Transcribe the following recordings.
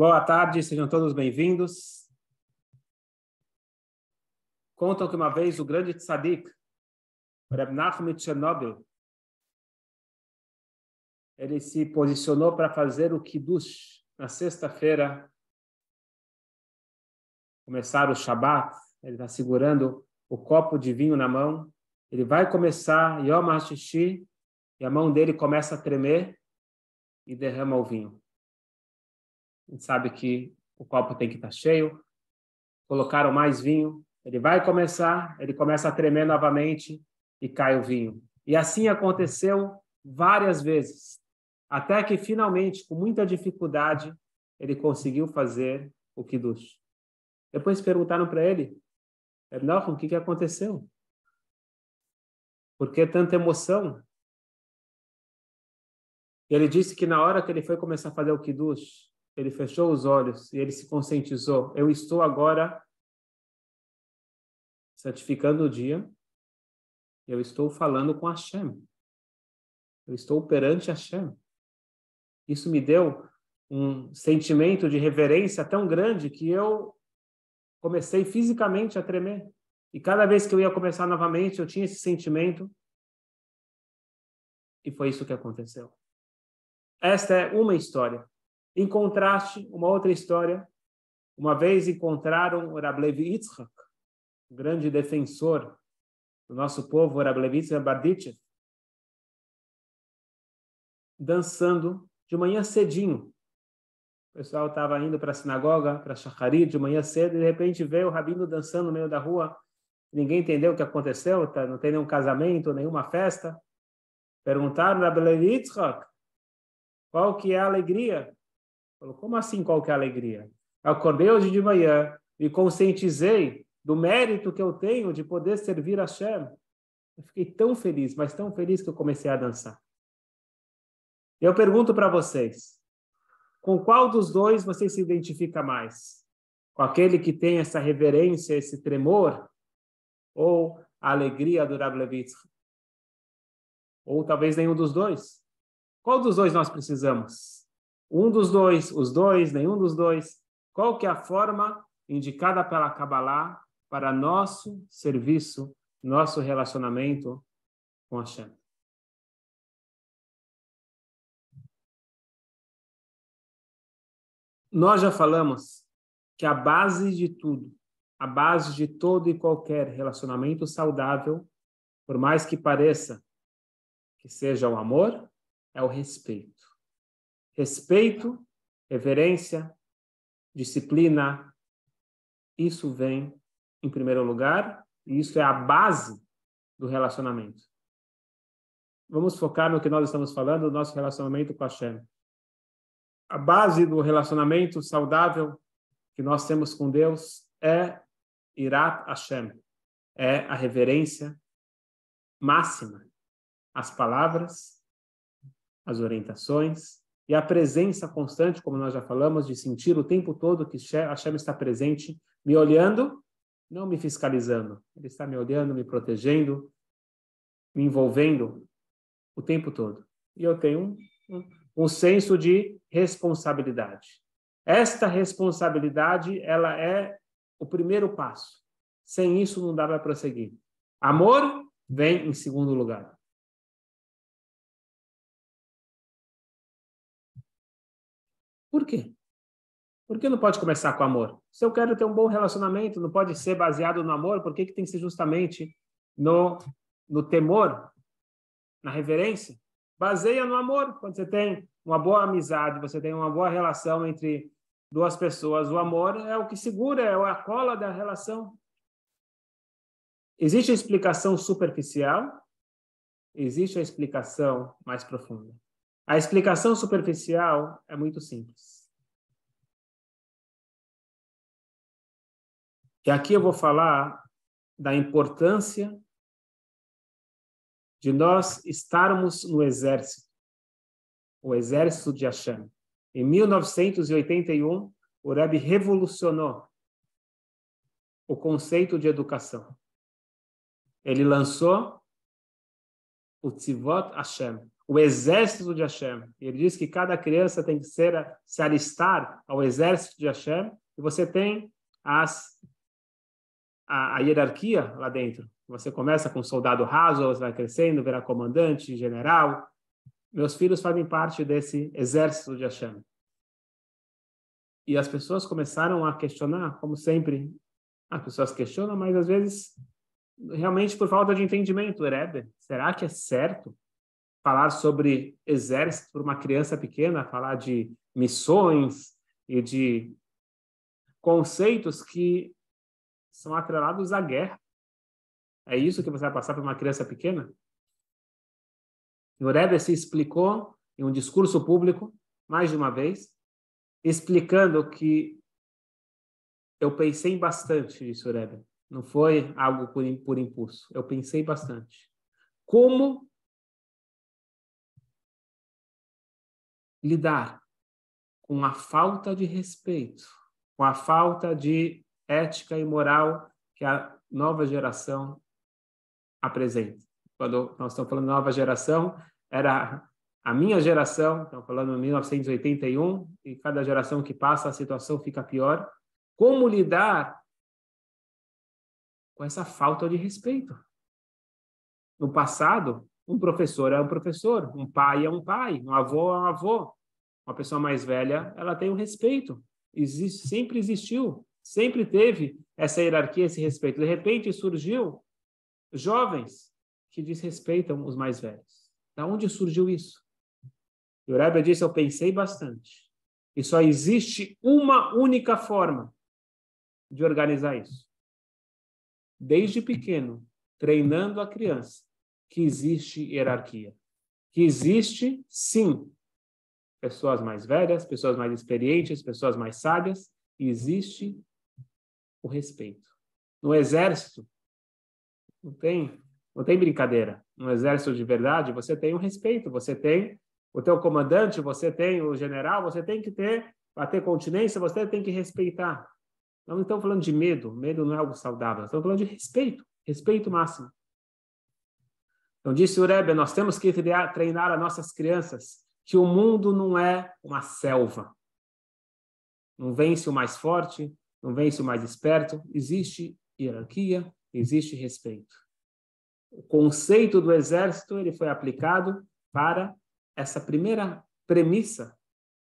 Boa tarde, sejam todos bem-vindos. Contam que uma vez o grande tzadik, Reb Nachman Chernobyl, ele se posicionou para fazer o Kiddush na sexta-feira, começar o Shabat, ele está segurando o copo de vinho na mão, ele vai começar Yom HaShishi, e a mão dele começa a tremer e derrama o vinho. A gente sabe que o copo tem que estar cheio. Colocaram mais vinho. Ele vai começar, ele começa a tremer novamente e cai o vinho. E assim aconteceu várias vezes, até que finalmente, com muita dificuldade, ele conseguiu fazer o kiddush. Depois perguntaram para ele, Enoch, o que, que aconteceu? Por que tanta emoção? Ele disse que na hora que ele foi começar a fazer o kiddush, ele fechou os olhos e ele se conscientizou. Eu estou agora santificando o dia. Eu estou falando com Hashem. Eu estou perante Hashem. Isso me deu um sentimento de reverência tão grande que eu comecei fisicamente a tremer. E cada vez que eu ia começar novamente, eu tinha esse sentimento. E foi isso que aconteceu. Esta é uma história. Em contraste, uma outra história, uma vez encontraram o Rablev Yitzhak, o grande defensor do nosso povo, o Rablev Yitzhak Barditchev, dançando de manhã cedinho. O pessoal estava indo para a sinagoga, para Shacharit, de manhã cedo, e de repente veio o rabino dançando no meio da rua. Ninguém entendeu o que aconteceu, tá? não tem nenhum casamento, nenhuma festa. Perguntaram a Yitzhak, qual que é a alegria? Falou, como assim qual que é a alegria? Acordei hoje de manhã e conscientizei do mérito que eu tenho de poder servir a Shem. Eu fiquei tão feliz, mas tão feliz que eu comecei a dançar. Eu pergunto para vocês, com qual dos dois você se identifica mais? Com aquele que tem essa reverência, esse tremor? Ou a alegria do Rablevitz? Ou talvez nenhum dos dois? Qual dos dois nós precisamos? Um dos dois, os dois, nenhum dos dois. Qual que é a forma indicada pela Kabbalah para nosso serviço, nosso relacionamento com Hashem? Nós já falamos que a base de tudo, a base de todo e qualquer relacionamento saudável, por mais que pareça que seja o amor, é o respeito respeito, reverência, disciplina, isso vem em primeiro lugar e isso é a base do relacionamento. Vamos focar no que nós estamos falando, do nosso relacionamento com a Hashem. A base do relacionamento saudável que nós temos com Deus é Irat Hashem, é a reverência máxima às palavras, às orientações, e a presença constante, como nós já falamos, de sentir o tempo todo que Hashem está presente, me olhando, não me fiscalizando. Ele está me olhando, me protegendo, me envolvendo o tempo todo. E eu tenho um, um, um senso de responsabilidade. Esta responsabilidade, ela é o primeiro passo. Sem isso, não dá para prosseguir. Amor vem em segundo lugar. Por quê? Por que não pode começar com amor? Se eu quero ter um bom relacionamento, não pode ser baseado no amor, por que, que tem que ser justamente no, no temor, na reverência? Baseia no amor. Quando você tem uma boa amizade, você tem uma boa relação entre duas pessoas, o amor é o que segura, é a cola da relação. Existe a explicação superficial, existe a explicação mais profunda. A explicação superficial é muito simples. E aqui eu vou falar da importância de nós estarmos no exército, o exército de Hashem. Em 1981, o Rebbe revolucionou o conceito de educação. Ele lançou o Tzivot Hashem, o exército de Hashem. Ele diz que cada criança tem que ser, se alistar ao exército de Hashem, e você tem as, a, a hierarquia lá dentro. Você começa com soldado raso, você vai crescendo, virá comandante, general. Meus filhos fazem parte desse exército de Hashem. E as pessoas começaram a questionar, como sempre, as pessoas questionam, mas às vezes realmente por falta de entendimento, Rebbe, será que é certo falar sobre exército para uma criança pequena, falar de missões e de conceitos que são atrelados à guerra? É isso que você vai passar para uma criança pequena? O Rebbe se explicou em um discurso público, mais de uma vez, explicando que eu pensei bastante nisso, Rebbe. Não foi algo por, por impulso. Eu pensei bastante. Como lidar com a falta de respeito, com a falta de ética e moral que a nova geração apresenta. Quando nós estamos falando nova geração, era a minha geração, estamos falando de 1981, e cada geração que passa a situação fica pior. Como lidar com essa falta de respeito. No passado, um professor é um professor, um pai é um pai, um avô é um avô. Uma pessoa mais velha, ela tem um respeito. Existe, sempre existiu, sempre teve essa hierarquia, esse respeito. De repente surgiu jovens que desrespeitam os mais velhos. Da onde surgiu isso? E o Rebbe disse, eu pensei bastante. E só existe uma única forma de organizar isso desde pequeno, treinando a criança que existe hierarquia. Que existe, sim, pessoas mais velhas, pessoas mais experientes, pessoas mais sábias, existe o respeito. No exército, não tem, não tem brincadeira. No exército de verdade, você tem o respeito, você tem o teu comandante, você tem o general, você tem que ter, para ter continência, você tem que respeitar. Nós não estamos falando de medo, medo não é algo saudável, estamos falando de respeito, respeito máximo. Então, disse o Rebbe, nós temos que treinar as nossas crianças que o mundo não é uma selva. Não vence o mais forte, não vence o mais esperto, existe hierarquia, existe respeito. O conceito do exército ele foi aplicado para essa primeira premissa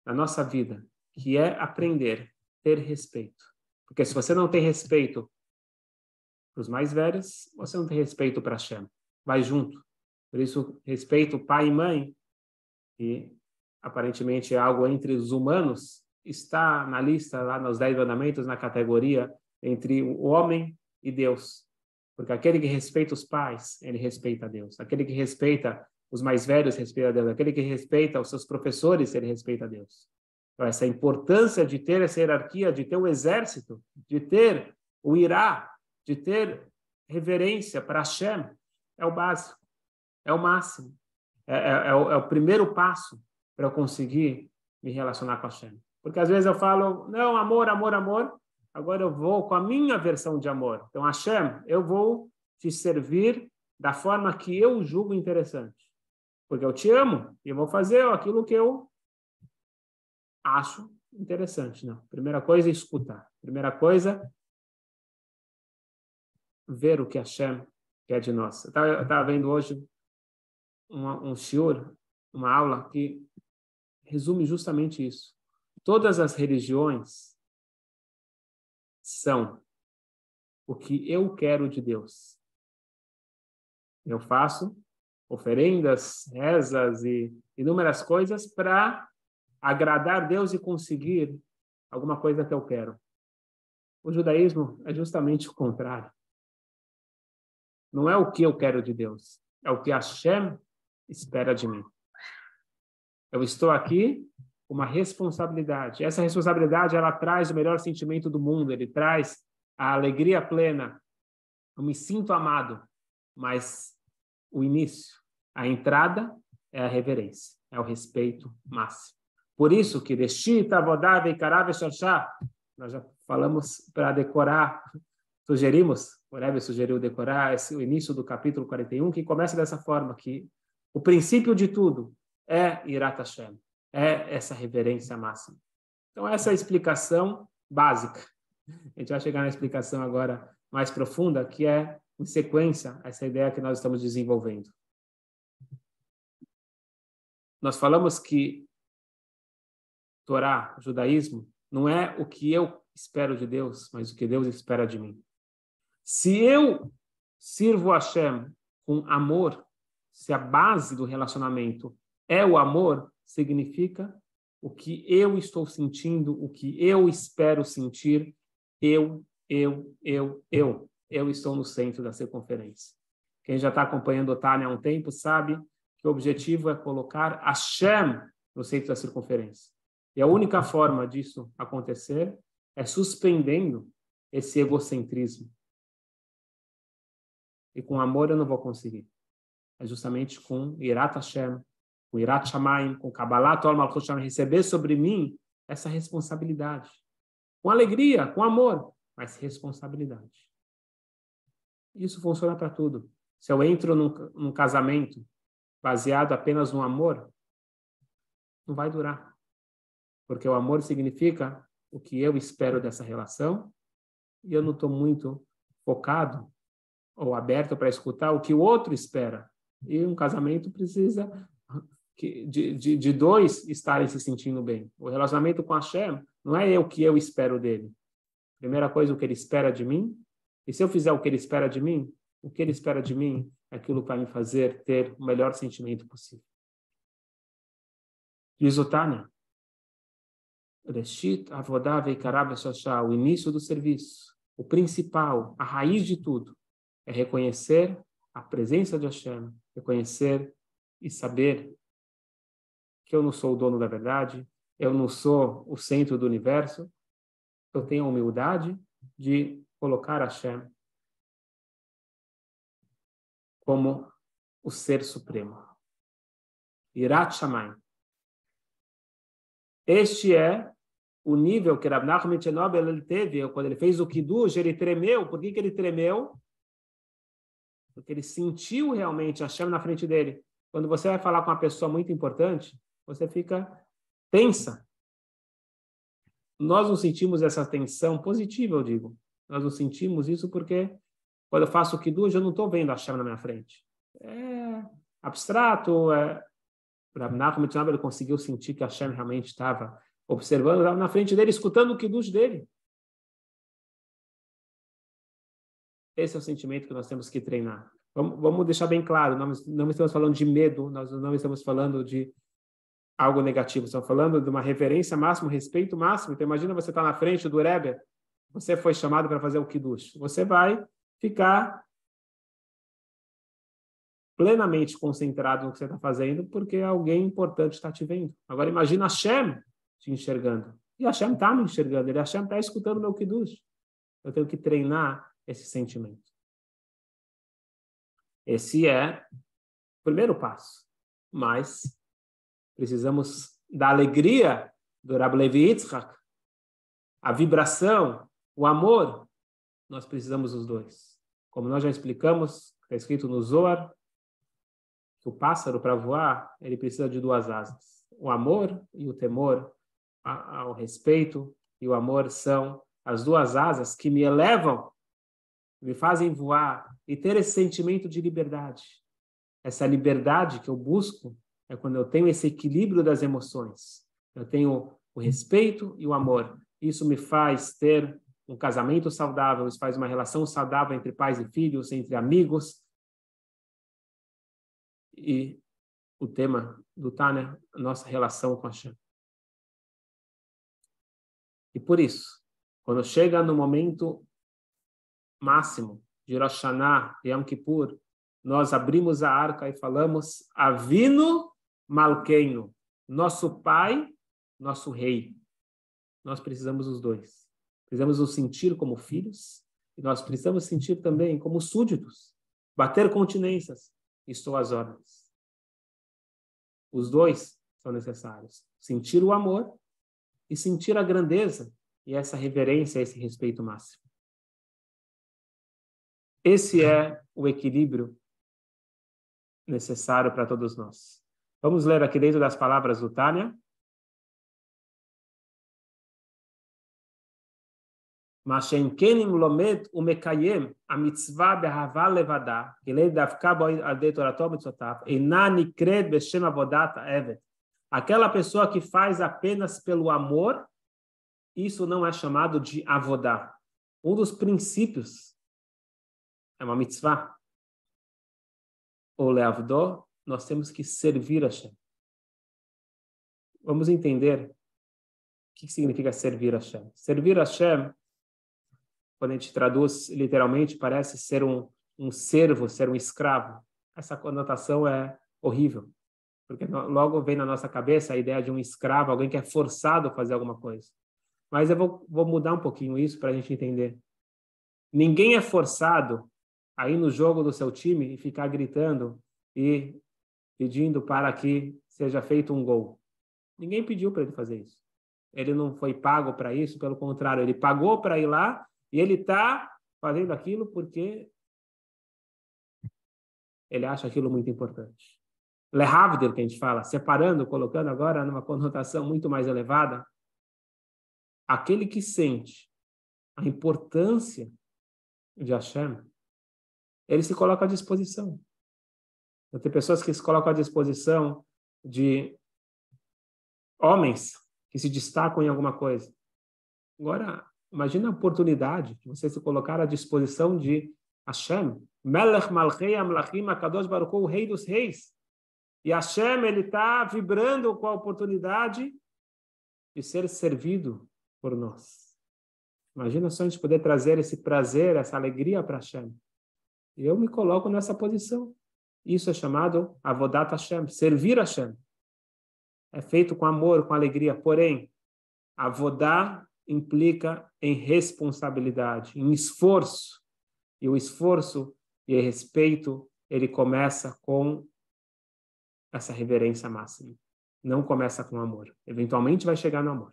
da nossa vida, que é aprender, ter respeito. Porque se você não tem respeito para os mais velhos, você não tem respeito para Hashem. Vai junto. Por isso, respeito pai e mãe, e aparentemente é algo entre os humanos, está na lista, lá nos Dez Mandamentos, na categoria entre o homem e Deus. Porque aquele que respeita os pais, ele respeita a Deus. Aquele que respeita os mais velhos, respeita a Deus. Aquele que respeita os seus professores, ele respeita a Deus. Então, essa importância de ter essa hierarquia, de ter o exército, de ter o irá, de ter reverência para Hashem, é o básico, é o máximo, é, é, é, o, é o primeiro passo para eu conseguir me relacionar com Hashem. Porque às vezes eu falo, não, amor, amor, amor, agora eu vou com a minha versão de amor. Então, Hashem, eu vou te servir da forma que eu julgo interessante. Porque eu te amo e eu vou fazer aquilo que eu acho interessante. Não. Primeira coisa é escutar. Primeira coisa, ver o que Hashem quer de nós. Eu estava vendo hoje uma, um shiur, uma aula que resume justamente isso. Todas as religiões são o que eu quero de Deus. Eu faço oferendas, rezas e inúmeras coisas para agradar Deus e conseguir alguma coisa que eu quero. O judaísmo é justamente o contrário. Não é o que eu quero de Deus, é o que Hashem espera de mim. Eu estou aqui com uma responsabilidade. Essa responsabilidade ela traz o melhor sentimento do mundo, ele traz a alegria plena. Eu me sinto amado, mas o início, a entrada é a reverência, é o respeito máximo. Por isso que Deshita, Vodá, Veikará, Veshorshá, nós já falamos para decorar, sugerimos, o Rebbe sugeriu decorar esse, o início do capítulo 41, que começa dessa forma, que O princípio de tudo é Irat Hashem, é essa reverência máxima. Então, essa é a explicação básica. A gente vai chegar na explicação agora mais profunda, que é, em sequência, essa ideia que nós estamos desenvolvendo. Nós falamos que Torá, judaísmo, não é o que eu espero de Deus, mas o que Deus espera de mim. Se eu sirvo a Hashem com amor, se a base do relacionamento é o amor, significa o que eu estou sentindo, o que eu espero sentir, eu, eu, eu, eu. Eu estou no centro da circunferência. Quem já está acompanhando o Tânia há um tempo sabe que o objetivo é colocar Hashem no centro da circunferência. E a única forma disso acontecer é suspendendo esse egocentrismo. E com amor eu não vou conseguir. É justamente com Irat Hashem, com Irat Shamayim, com Kabbalah Tol Malchut Shamayim, receber sobre mim essa responsabilidade. Com alegria, com amor, mas responsabilidade. Isso funciona para tudo. Se eu entro num, num casamento baseado apenas no amor, não vai durar. Porque o amor significa o que eu espero dessa relação e eu não estou muito focado ou aberto para escutar o que o outro espera. E um casamento precisa de, de, de dois estarem se sentindo bem. O relacionamento com a Hashem não é eu que eu espero dele. Primeira coisa, o que ele espera de mim. E se eu fizer o que ele espera de mim, o que ele espera de mim é aquilo que vai me fazer ter o melhor sentimento possível. Diz o Tânia, Reshit o início do serviço, o principal, a raiz de tudo, é reconhecer a presença de Hashem, reconhecer e saber que eu não sou o dono da verdade, eu não sou o centro do universo, eu tenho a humildade de colocar Hashem como o ser supremo. Irat Shamayim. Este é o nível que Rav Nachman ele teve quando ele fez o Kiddush, ele tremeu. Por que, que ele tremeu? Porque ele sentiu realmente a chama na frente dele. Quando você vai falar com uma pessoa muito importante, você fica tensa. Nós não sentimos essa tensão positiva, eu digo. Nós não sentimos isso porque quando eu faço o Kiddush, eu não estou vendo a chama na minha frente. É abstrato. É... Rav Nachman ele conseguiu sentir que a chama realmente estava observando, estava na frente dele, escutando o Kiddush dele. Esse é o sentimento que nós temos que treinar. Vamos, vamos deixar bem claro, nós não estamos falando de medo, nós não estamos falando de algo negativo, estamos falando de uma reverência máxima, respeito máximo. Então, imagina você estar tá na frente do Rebbe, você foi chamado para fazer o Kiddush. Você vai ficar plenamente concentrado no que você está fazendo, porque alguém importante está te vendo. Agora, imagina Hashem te enxergando. E Hashem está me enxergando, ele Hashem está escutando meu Kiddush. Eu tenho que treinar esse sentimento. Esse é o primeiro passo. Mas precisamos da alegria do Rabbi Levi Yitzhak, a vibração, o amor. Nós precisamos dos dois. Como nós já explicamos, está escrito no Zohar, que o pássaro, para voar, ele precisa de duas asas. O amor e o temor ao respeito e o amor são as duas asas que me elevam, me fazem voar e ter esse sentimento de liberdade. Essa liberdade que eu busco é quando eu tenho esse equilíbrio das emoções. Eu tenho o respeito e o amor. Isso me faz ter um casamento saudável, isso faz uma relação saudável entre pais e filhos, entre amigos. E o tema do Tânia, nossa relação com a Shem. E por isso, quando chega no momento máximo de Rosh Hashanah, Yom Kippur, nós abrimos a arca e falamos Avino Malkeino, nosso pai, nosso rei. Nós precisamos dos dois. Precisamos nos sentir como filhos e nós precisamos sentir também como súditos, bater continências. Estou às ordens. Os dois são necessários. Sentir o amor e sentir a grandeza e essa reverência, esse respeito máximo. Esse é o equilíbrio necessário para todos nós. Vamos ler aqui dentro das palavras do Tânia. Lomet a levada, evet. Aquela pessoa que faz apenas pelo amor, isso não é chamado de avodá. Um dos princípios é uma mitzvah. Ou leavdó, nós temos que servir a Hashem. Vamos entender o que significa servir a Hashem. Servir a Hashem quando a gente traduz literalmente, parece ser um, um servo, ser um escravo. Essa conotação é horrível, porque logo vem na nossa cabeça a ideia de um escravo, alguém que é forçado a fazer alguma coisa. Mas eu vou, vou mudar um pouquinho isso para a gente entender. Ninguém é forçado a ir no jogo do seu time e ficar gritando e pedindo para que seja feito um gol. Ninguém pediu para ele fazer isso. Ele não foi pago para isso, pelo contrário, ele pagou para ir lá e ele está fazendo aquilo porque ele acha aquilo muito importante. Lehavdil, que a gente fala, separando, colocando agora numa conotação muito mais elevada, aquele que sente a importância de Hashem, ele se coloca à disposição. Tem pessoas que se colocam à disposição de homens que se destacam em alguma coisa. Agora, Imagina a oportunidade de você se colocar à disposição de Hashem, Melech Malchei Amlachim Akadosh Baruch o Rei dos Reis. E Hashem, ele está vibrando com a oportunidade de ser servido por nós. Imagina só a gente poder trazer esse prazer, essa alegria para Hashem. Eu me coloco nessa posição. Isso é chamado Avodat Hashem, servir Hashem. É feito com amor, com alegria. Porém, Avodá implica em responsabilidade, em esforço. E o esforço e o respeito, ele começa com essa reverência máxima. Não começa com amor. Eventualmente vai chegar no amor.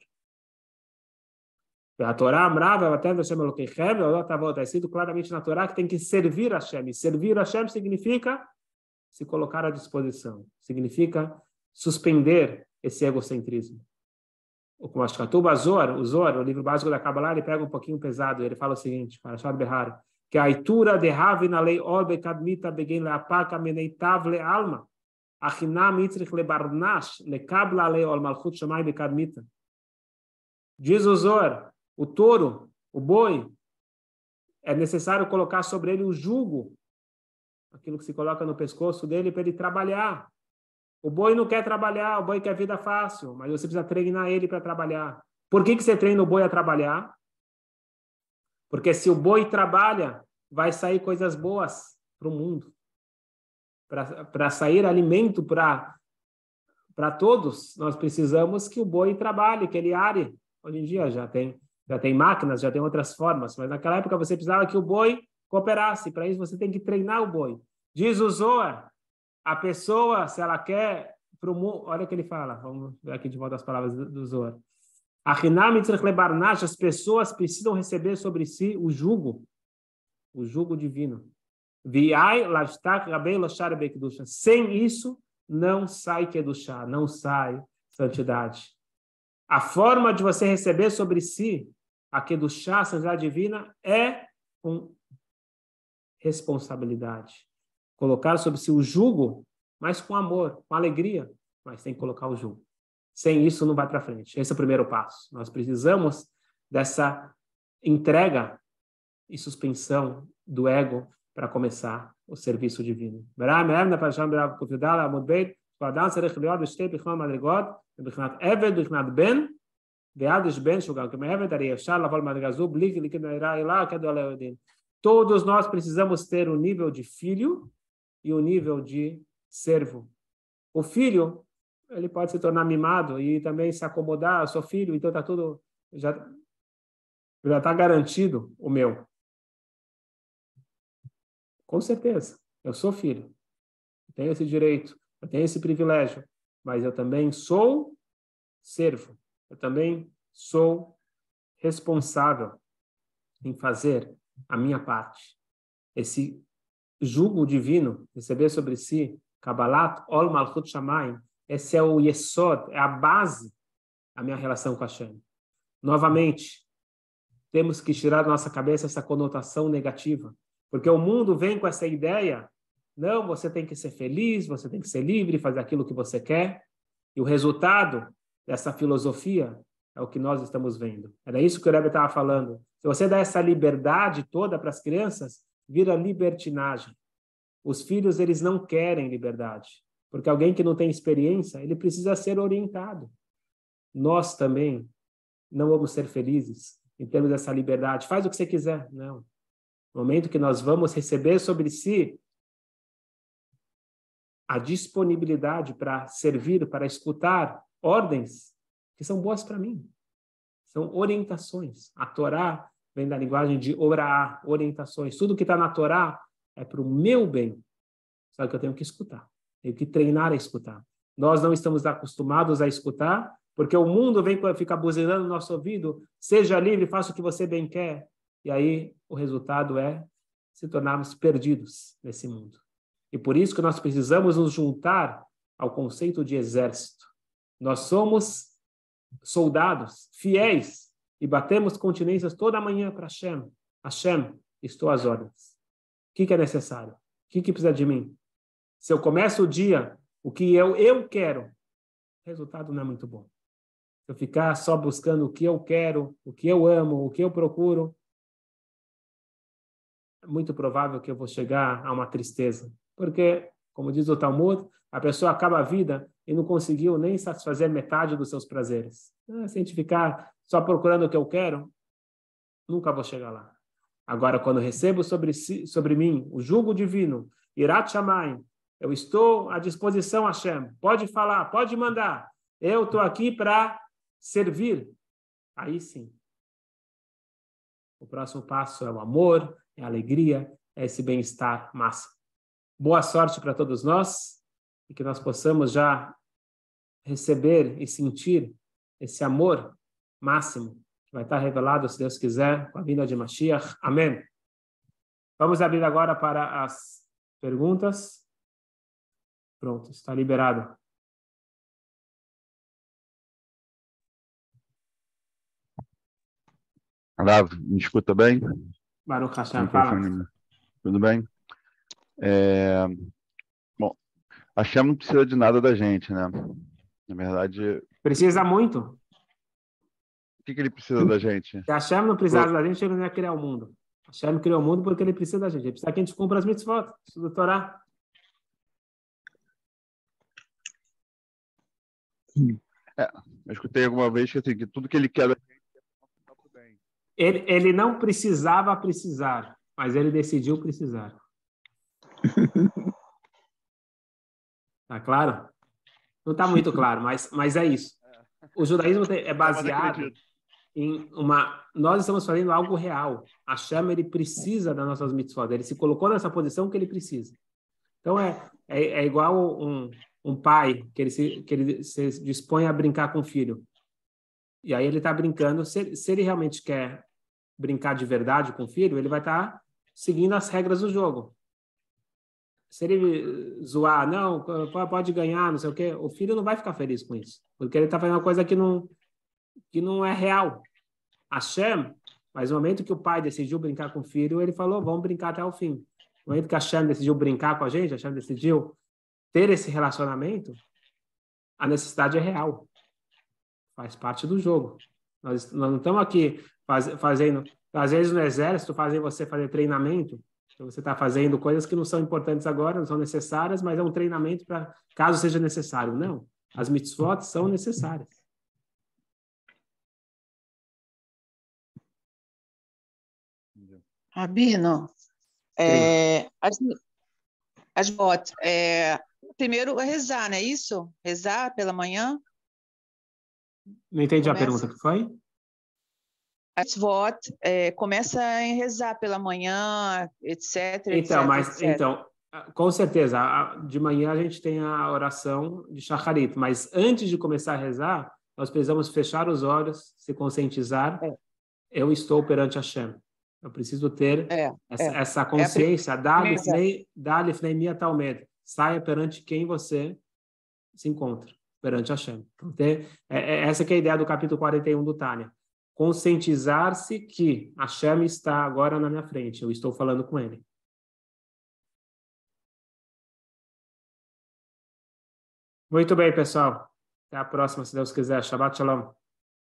A Torá amrava até está escrito claramente na Torá que tem que servir a Hashem. Servir a Hashem significa se colocar à disposição. Significa suspender esse egocentrismo o Kumashkatuba Zor, o Zor, o livro básico da Kabbalah, ele pega um pouquinho pesado, ele fala o seguinte, para Shad Behar, que a Aitura de Ravina lei Orbe Kadmita Begen Leapaka Meneitav Le Alma, Achina Mitzrich Le Barnash, Le Kabla Le Ol Malchut Shamay Bekadmita. Diz o Zor, o touro, o boi, é necessário colocar sobre ele o jugo, aquilo que se coloca no pescoço dele para ele trabalhar. O boi não quer trabalhar, o boi quer vida fácil, mas você precisa treinar ele para trabalhar. Por que, que você treina o boi a trabalhar? Porque se o boi trabalha, vai sair coisas boas para o mundo. Para sair alimento para todos, nós precisamos que o boi trabalhe, que ele are. Hoje em dia já tem, já tem máquinas, já tem outras formas, mas naquela época você precisava que o boi cooperasse. Para isso você tem que treinar o boi. Diz o Zohar, a pessoa, se ela quer para o mundo, olha o que ele fala, vamos ver aqui de volta as palavras do, do. As pessoas precisam receber sobre si o jugo, o jugo divino. Sem isso, não sai Kedushá, não sai santidade. A forma de você receber sobre si aqui do chá, a santidade divina, é uma responsabilidade. Colocar sobre si o jugo, mas com amor, com alegria, mas tem que colocar o jugo. Sem isso, não vai para frente. Esse é o primeiro passo. Nós precisamos dessa entrega e suspensão do ego para começar o serviço divino. Veados ben shugal, que me revetarei, Shar laval madrigazub, likli que meirá ilá, que do aleudim. Todos nós precisamos ter o um nível de filho e o um nível de servo. O filho, ele pode se tornar mimado e também se acomodar, eu sou filho, então está tudo, já já está garantido o meu. Com certeza, eu sou filho, eu tenho esse direito, eu tenho esse privilégio, mas eu também sou servo eu também sou responsável em fazer a minha parte. Esse jugo divino, receber sobre si Kabbalat Ol Malchut Shamayim. Esse é o Yesod, é a base da minha relação com Hashem. Novamente, temos que tirar da nossa cabeça essa conotação negativa, porque o mundo vem com essa ideia, não, você tem que ser feliz, você tem que ser livre, fazer aquilo que você quer, e o resultado dessa filosofia é o que nós estamos vendo. Era isso que o Rebbe estava falando. Se você dá essa liberdade toda para as crianças, vira libertinagem. Os filhos, eles não querem liberdade, porque alguém que não tem experiência, ele precisa ser orientado. Nós também não vamos ser felizes em termos dessa liberdade. Faz o que você quiser. Não. No momento que nós vamos receber sobre si a disponibilidade para servir, para escutar ordens que são boas para mim. São orientações. A Torá vem da linguagem de orar, orientações. Tudo que está na Torá é para o meu bem. Só que eu tenho que escutar. Tenho que treinar a escutar. Nós não estamos acostumados a escutar, porque o mundo vem ficar buzinando no nosso ouvido, seja livre, faça o que você bem quer. E aí o resultado é se tornarmos perdidos nesse mundo. E por isso que nós precisamos nos juntar ao conceito de exército. Nós somos soldados fiéis e batemos continências toda manhã para Hashem. Hashem, estou às ordens. O que, que é necessário? O que, que precisa de mim? Se eu começo o dia, o que eu, eu quero, o resultado não é muito bom. Se eu ficar só buscando o que eu quero, o que eu amo, o que eu procuro, é muito provável que eu vou chegar a uma tristeza. Porque, como diz o Talmud, a pessoa acaba a vida e não conseguiu nem satisfazer metade dos seus prazeres. Ah, se a gente ficar só procurando o que eu quero, nunca vou chegar lá. Agora, quando recebo sobre, si, sobre mim o jugo divino, Irat Shamayim, eu estou à disposição, Hashem. Pode falar, pode mandar. Eu estou aqui para servir. Aí sim. O próximo passo é o amor, é a alegria, é esse bem-estar máximo. Boa sorte para todos nós e que nós possamos já receber e sentir esse amor máximo que vai estar revelado, se Deus quiser, com a vinda de Mashiach. Amém. Vamos abrir agora para as perguntas. Pronto, está liberado. Rav, me escuta bem? Baruch Hashem, fala. Tudo bem? É... Bom, a Shem não precisa de nada da gente, né? Na verdade. Precisa muito. O que, que ele precisa da gente? Se a Shem não precisasse da gente, ele não ia criar o mundo. A Shem criou o mundo porque ele precisa da gente. Ele precisa que a gente cumpra as mitzvot, estuda Torá. É, eu escutei alguma vez que, assim, que tudo que ele quer da gente é bem. Ele, ele não precisava precisar, mas ele decidiu precisar. Tá claro? Não está muito claro, mas, mas é isso. O judaísmo é baseado em uma. Nós estamos fazendo algo real. A chama ele precisa das nossas mitzvot. Ele se colocou nessa posição que ele precisa. Então é, é, é igual um, um pai que ele, se, que ele se dispõe a brincar com o filho. E aí ele está brincando. Se, se ele realmente quer brincar de verdade com o filho, ele vai estar tá seguindo as regras do jogo se ele zoar, não, pode ganhar, não sei o quê, o filho não vai ficar feliz com isso, porque ele está fazendo uma coisa que não, que não é real. Hashem, mas no momento que o pai decidiu brincar com o filho, ele falou, vamos brincar até o fim. No momento que Hashem decidiu brincar com a gente, Hashem decidiu ter esse relacionamento, a necessidade é real. Faz parte do jogo. Nós, nós não estamos aqui faz, fazendo, às vezes no exército, fazem você fazer treinamento então, você está fazendo coisas que não são importantes agora, não são necessárias, mas é um treinamento para caso seja necessário. Não. As mitzvot são necessárias. Rabino, é, as, as botas, é, primeiro é rezar, não é isso? Rezar pela manhã? Não entendi Começa. a pergunta que foi? Mitzvot, é, começa a rezar pela manhã, etc. Então, etc, mas etc. então, com certeza, de manhã a gente tem a oração de Shacharit, mas antes de começar a rezar, nós precisamos fechar os olhos, se conscientizar. É. Eu estou perante Hashem. Eu preciso ter é, essa, é. essa, é consciência. Dá-lhe Talmed. saia perante quem você se encontra, perante Hashem. Então, é, é, essa é a ideia do capítulo 41 do Tânia. Conscientizar-se que Hashem está agora na minha frente, eu estou falando com ele. Muito bem, pessoal. Até a próxima, se Deus quiser. Shabbat Shalom.